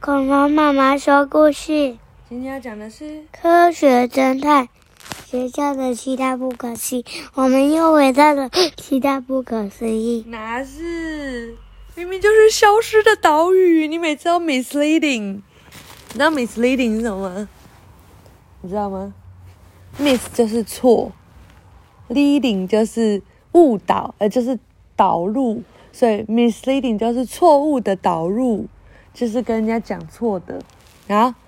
恐龙妈妈说故事，今天要讲的是科学侦探学校的七大不可思议。我们又回到了七大不可思议。哪是？明明就是消失的岛屿，你每次都 misleading。你知道 misleading 是什么吗？你知道吗？mis 就是错，leading 就是误导，呃，就是导入，所以 misleading 就是错误的导入，就是跟人家讲错的。然后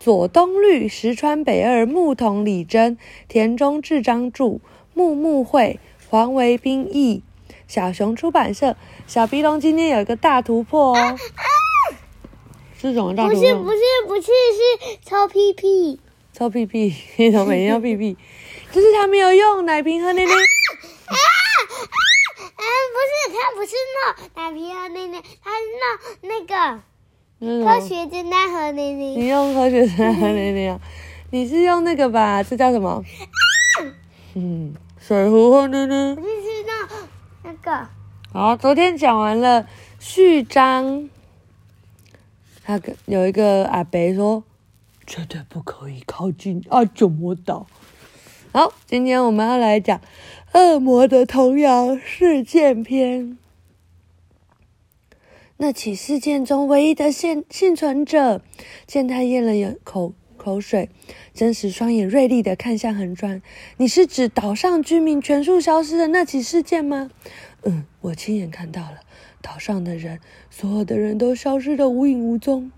左东绿、石川北二、牧童李真、田中智章著，木木会、黄维斌译，小熊出版社。小鼻龙今天有一个大突破哦，是什么大突破？不是不是不是是抽屁屁。臭屁屁，你怎么每天要屁屁？就是他没有用奶瓶喝奶奶。啊啊！不是，他不是闹奶瓶和奶奶，他是闹那个嗯科学侦探和奶你。用科学侦探和奶奶啊？你是用那个吧？这叫什么？嗯，水壶和奶奶不。是是闹那个好，昨天讲完了序章，他跟有一个阿伯说，绝对不可以靠近阿九魔岛。好，今天我们要来讲《恶魔的童谣事件篇》。那起事件中唯一的幸幸存者，见他咽了一口口水，真实双眼锐利的看向横川。你是指岛上居民全数消失的那起事件吗？嗯，我亲眼看到了，岛上的人，所有的人都消失的无影无踪。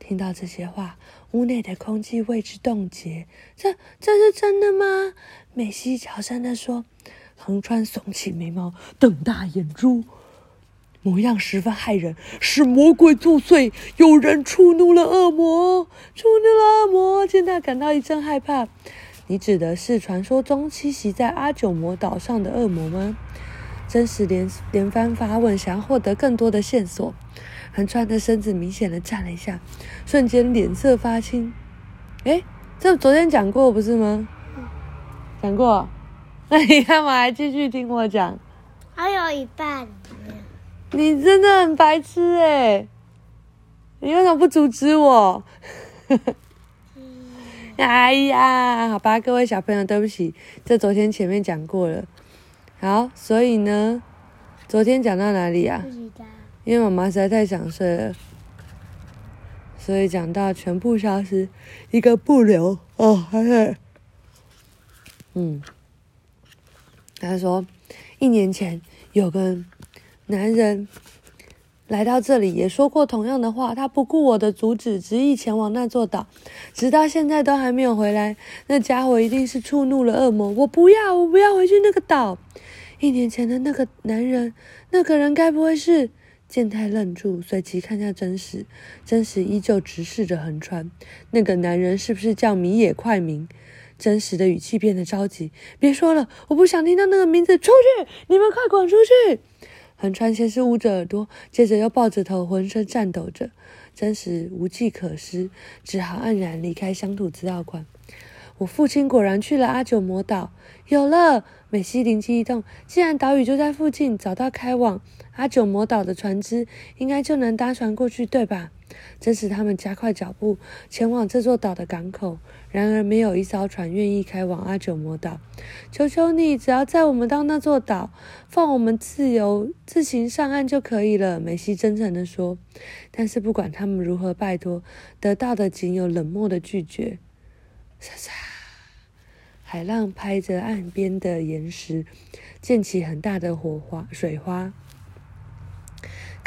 听到这些话，屋内的空气为之冻结。这这是真的吗？美西小声地说。横川耸起眉毛，瞪大眼珠，模样十分骇人。是魔鬼作祟，有人触怒了恶魔，触怒了恶魔。见他感到一阵害怕。你指的是传说中栖息在阿九魔岛上的恶魔吗？真实连连番发问，想要获得更多的线索。横川的身子明显的颤了一下，瞬间脸色发青。哎，这昨天讲过不是吗？讲过。那你干嘛还继续听我讲？还有一半。你真的很白痴诶，你为什么不阻止我？哎呀，好吧，各位小朋友，对不起，这昨天前面讲过了。好，所以呢，昨天讲到哪里啊？因为妈妈实在太想睡了，所以讲到全部消失，一个不留。哦，还是，嗯，他说，一年前有个男人来到这里，也说过同样的话，他不顾我的阻止，执意前往那座岛，直到现在都还没有回来。那家伙一定是触怒了恶魔，我不要，我不要回去那个岛。一年前的那个男人，那个人该不会是？健太愣住，随即看向真实，真实依旧直视着横川。那个男人是不是叫米野快明？真实的语气变得着急。别说了，我不想听到那个名字。出去！你们快滚出去！横川先是捂着耳朵，接着又抱着头，浑身颤抖着。真实无计可施，只好黯然离开乡土资料馆。我父亲果然去了阿久魔岛。有了，美希灵机一动，既然岛屿就在附近，找到开往阿九魔岛的船只，应该就能搭船过去，对吧？真使他们加快脚步，前往这座岛的港口。然而，没有一艘船愿意开往阿九魔岛。求求你，只要载我们到那座岛，放我们自由自行上岸就可以了。梅西真诚地说。但是，不管他们如何拜托，得到的仅有冷漠的拒绝。沙沙。海浪拍着岸边的岩石，溅起很大的火花、水花。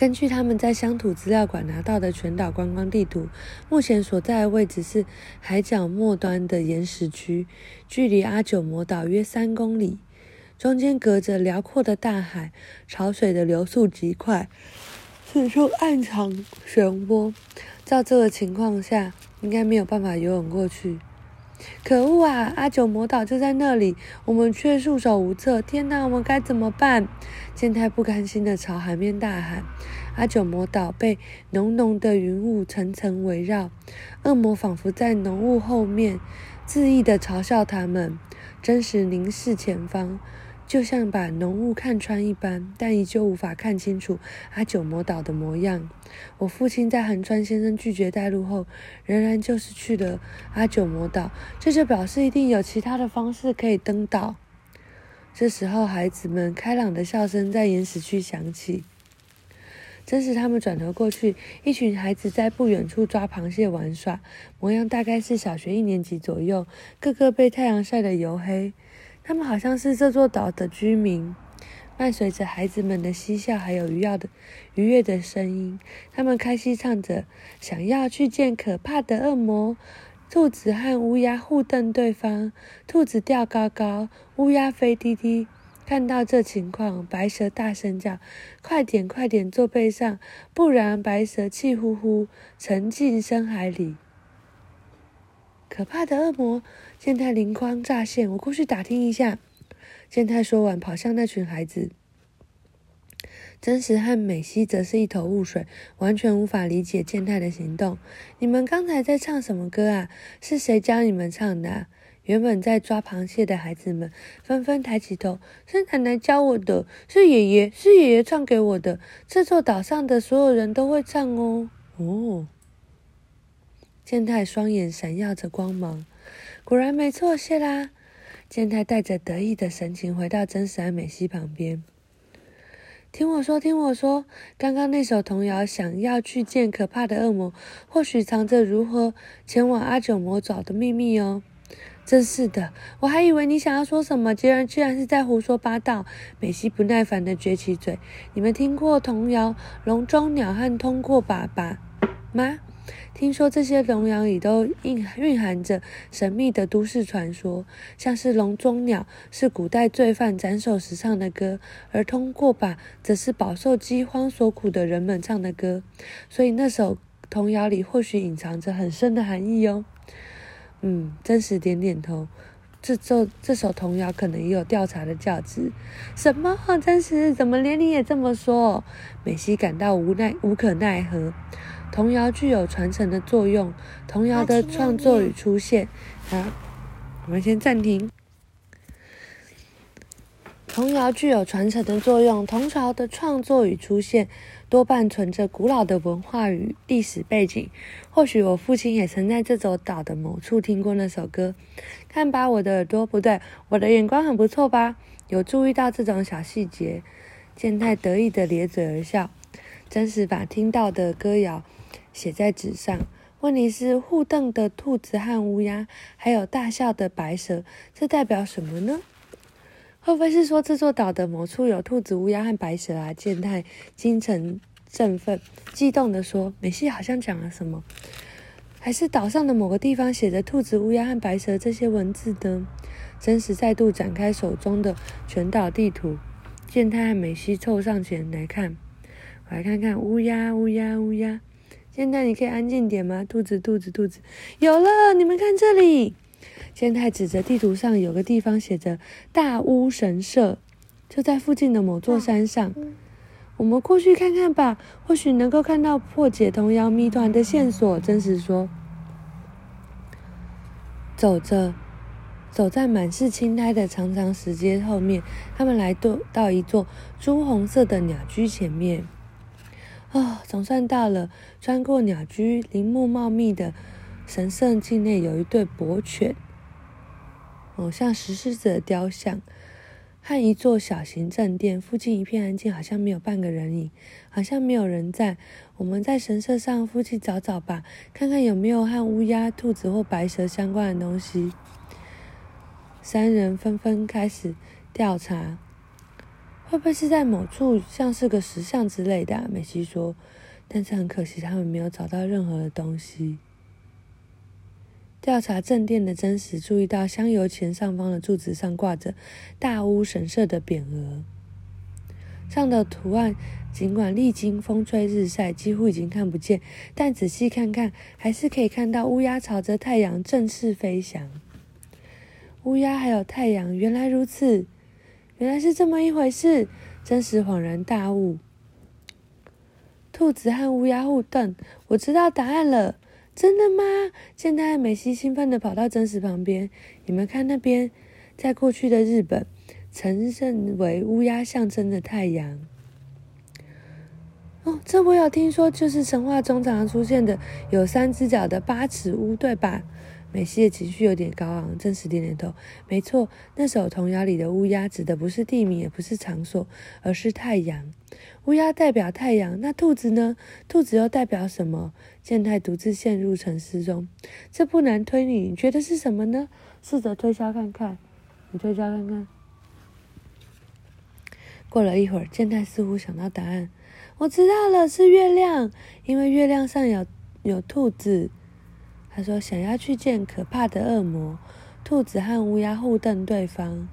根据他们在乡土资料馆拿到的全岛观光地图，目前所在的位置是海角末端的岩石区，距离阿九摩岛约三公里，中间隔着辽阔的大海，潮水的流速极快，四处暗藏漩涡。照这个情况下，应该没有办法游泳过去。可恶啊！阿九魔岛就在那里，我们却束手无策。天哪，我们该怎么办？健太不甘心地朝海面大喊。阿九魔岛被浓浓的云雾层层围绕，恶魔仿佛在浓雾后面恣意地嘲笑他们。真实凝视前方，就像把浓雾看穿一般，但依旧无法看清楚阿九魔岛的模样。我父亲在横川先生拒绝带路后，仍然就是去了阿九魔岛，这就表示一定有其他的方式可以登岛。这时候，孩子们开朗的笑声在岩石区响起。真实他们转头过去，一群孩子在不远处抓螃蟹玩耍，模样大概是小学一年级左右，个个被太阳晒得黝黑。他们好像是这座岛的居民。伴随着孩子们的嬉笑，还有愉悦的愉悦的声音，他们开心唱着：“想要去见可怕的恶魔。”兔子和乌鸦互瞪对方，兔子吊高高，乌鸦飞低低。看到这情况，白蛇大声叫：“快点，快点坐背上，不然白蛇气呼呼沉进深海里。”可怕的恶魔！健太灵光乍现，我过去打听一下。健太说完，跑向那群孩子。真实和美希则是一头雾水，完全无法理解健太的行动。你们刚才在唱什么歌啊？是谁教你们唱的？啊原本在抓螃蟹的孩子们纷纷抬起头：“是奶奶教我的，是爷爷，是爷爷唱给我的。这座岛上的所有人都会唱哦。”哦，健太双眼闪耀着光芒，果然没错，谢啦。健太带着得意的神情回到真实和美西旁边，听我说，听我说，刚刚那首童谣，想要去见可怕的恶魔，或许藏着如何前往阿九魔爪的秘密哦。真是的，我还以为你想要说什么，竟然居然是在胡说八道。美西不耐烦的撅起嘴：“你们听过童谣《笼中鸟》和《通过粑粑》吗？听说这些童谣里都蕴蕴含着神秘的都市传说，像是《笼中鸟》是古代罪犯斩首时唱的歌，而《通过吧》则是饱受饥荒所苦的人们唱的歌。所以那首童谣里或许隐藏着很深的含义哦。”嗯，真实点点头。这这这首童谣可能也有调查的价值。什么？真实？怎么连你也这么说？美西感到无奈，无可奈何。童谣具有传承的作用。童谣的创作与出现，好，我们先暂停。童谣具有传承的作用。童谣的创作与出现。多半存着古老的文化与历史背景。或许我父亲也曾在这座岛的某处听过那首歌。看吧，我的耳朵不对，我的眼光很不错吧？有注意到这种小细节？健太得意的咧嘴而笑。真实把听到的歌谣写在纸上。问题是互瞪的兔子和乌鸦，还有大笑的白蛇，这代表什么呢？会不会是说这座岛的某处有兔子、乌鸦和白蛇啊？健太精神振奋，激动地说：“美西好像讲了什么？还是岛上的某个地方写着兔子、乌鸦和白蛇这些文字呢？”真实再度展开手中的全岛地图，健太和美西凑上前来看，我来看看乌鸦、乌鸦、乌鸦。健太，你可以安静点吗？兔子、兔子、兔子，有了！你们看这里。健太指着地图上有个地方写着“大屋神社”，就在附近的某座山上。我们过去看看吧，或许能够看到破解童谣谜团的线索。真实说，走着，走在满是青苔的长长石阶后面，他们来到到一座朱红色的鸟居前面。哦，总算到了！穿过鸟居，林木茂密的神圣境内有一对博犬。哦，像石狮子的雕像和一座小型正殿，附近一片安静，好像没有半个人影，好像没有人在。我们在神社上附近找找吧，看看有没有和乌鸦、兔子或白蛇相关的东西。三人纷纷开始调查，会不会是在某处，像是个石像之类的？美希说，但是很可惜，他们没有找到任何的东西。调查正殿的真实，注意到香油钱上方的柱子上挂着“大屋神社”的匾额，上的图案尽管历经风吹日晒，几乎已经看不见，但仔细看看，还是可以看到乌鸦朝着太阳正式飞翔。乌鸦还有太阳，原来如此，原来是这么一回事，真实恍然大悟。兔子和乌鸦互瞪，我知道答案了。真的吗？健太和美希兴奋地跑到真实旁边。你们看那边，在过去的日本，曾认为乌鸦象征着太阳。哦，这我有听说，就是神话中常常出现的有三只脚的八尺乌，对吧？美西的情绪有点高昂，真实点点头。没错，那首童谣里的乌鸦指的不是地名，也不是场所，而是太阳。乌鸦代表太阳，那兔子呢？兔子又代表什么？健太独自陷入沉思中。这不难推理，你觉得是什么呢？试着推敲看看，你推敲看看。过了一会儿，健太似乎想到答案。我知道了，是月亮，因为月亮上有有兔子。他说：“想要去见可怕的恶魔。”兔子和乌鸦互瞪对方。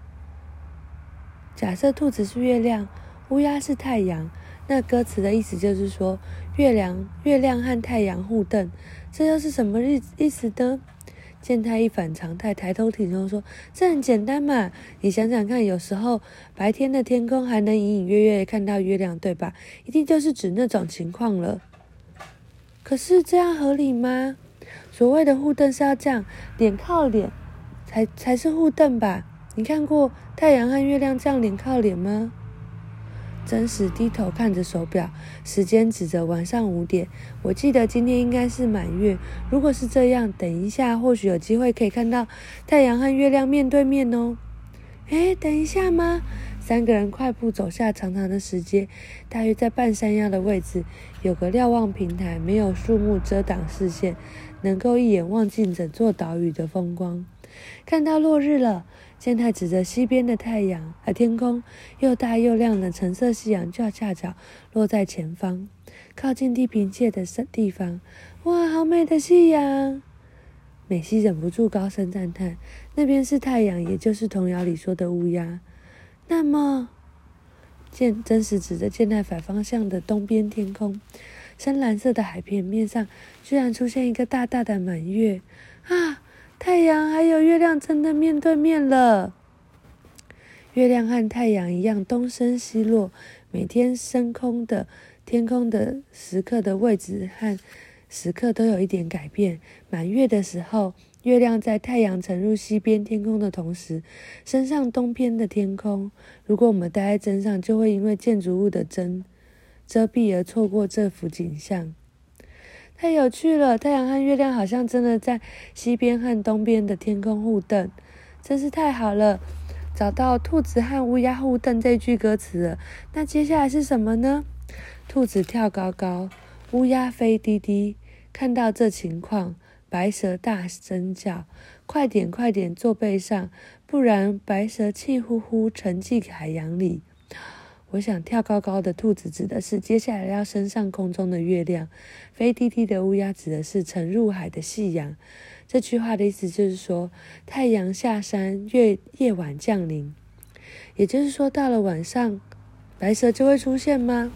假设兔子是月亮，乌鸦是太阳，那歌词的意思就是说，月亮月亮和太阳互瞪，这又是什么意意思呢？见他一反常态，抬头挺胸说：“这很简单嘛，你想想看，有时候白天的天空还能隐隐约约看到月亮，对吧？一定就是指那种情况了。可是这样合理吗？”所谓的互瞪是要这样，脸靠脸，才才是互瞪吧？你看过太阳和月亮这样脸靠脸吗？真实低头看着手表，时间指着晚上五点。我记得今天应该是满月。如果是这样，等一下或许有机会可以看到太阳和月亮面对面哦。哎，等一下吗？三个人快步走下长长的石阶，大约在半山腰的位置，有个瞭望平台，没有树木遮挡视线。能够一眼望尽整座岛屿的风光，看到落日了。健太指着西边的太阳，而天空又大又亮的橙色夕阳就恰巧落在前方，靠近地平线的地方。哇，好美的夕阳！美西忍不住高声赞叹。那边是太阳，也就是童谣里说的乌鸦。那么，健真实指着健太反方向的东边天空。深蓝色的海平面上，居然出现一个大大的满月啊！太阳还有月亮真的面对面了。月亮和太阳一样东升西落，每天升空的天空的时刻的位置和时刻都有一点改变。满月的时候，月亮在太阳沉入西边天空的同时，升上东边的天空。如果我们待在镇上，就会因为建筑物的针。遮蔽而错过这幅景象，太有趣了！太阳和月亮好像真的在西边和东边的天空互瞪，真是太好了！找到兔子和乌鸦互瞪这句歌词了。那接下来是什么呢？兔子跳高高，乌鸦飞低低。看到这情况，白蛇大声叫：“快点，快点坐背上，不然白蛇气呼呼沉进海洋里。”我想跳高高的兔子指的是接下来要升上空中的月亮，飞低低的乌鸦指的是沉入海的夕阳。这句话的意思就是说，太阳下山，月夜晚降临。也就是说，到了晚上，白蛇就会出现吗？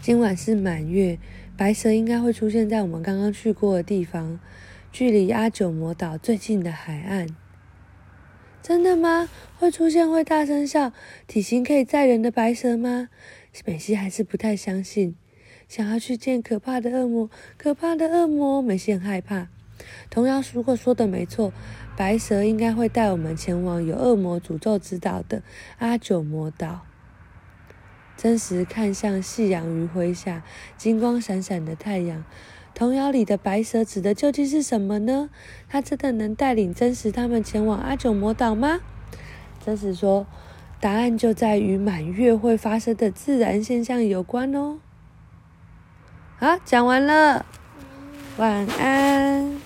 今晚是满月，白蛇应该会出现在我们刚刚去过的地方，距离阿九魔岛最近的海岸。真的吗？会出现会大声笑、体型可以载人的白蛇吗？美西还是不太相信。想要去见可怕的恶魔，可怕的恶魔，美西很害怕。童谣如果说的没错，白蛇应该会带我们前往有恶魔诅咒之岛的阿九魔岛。真实看向夕阳余晖下金光闪闪的太阳。童谣里的白蛇指的究竟是什么呢？它真的能带领真实他们前往阿九魔岛吗？真实说，答案就在于满月会发生的自然现象有关哦。好，讲完了，晚安。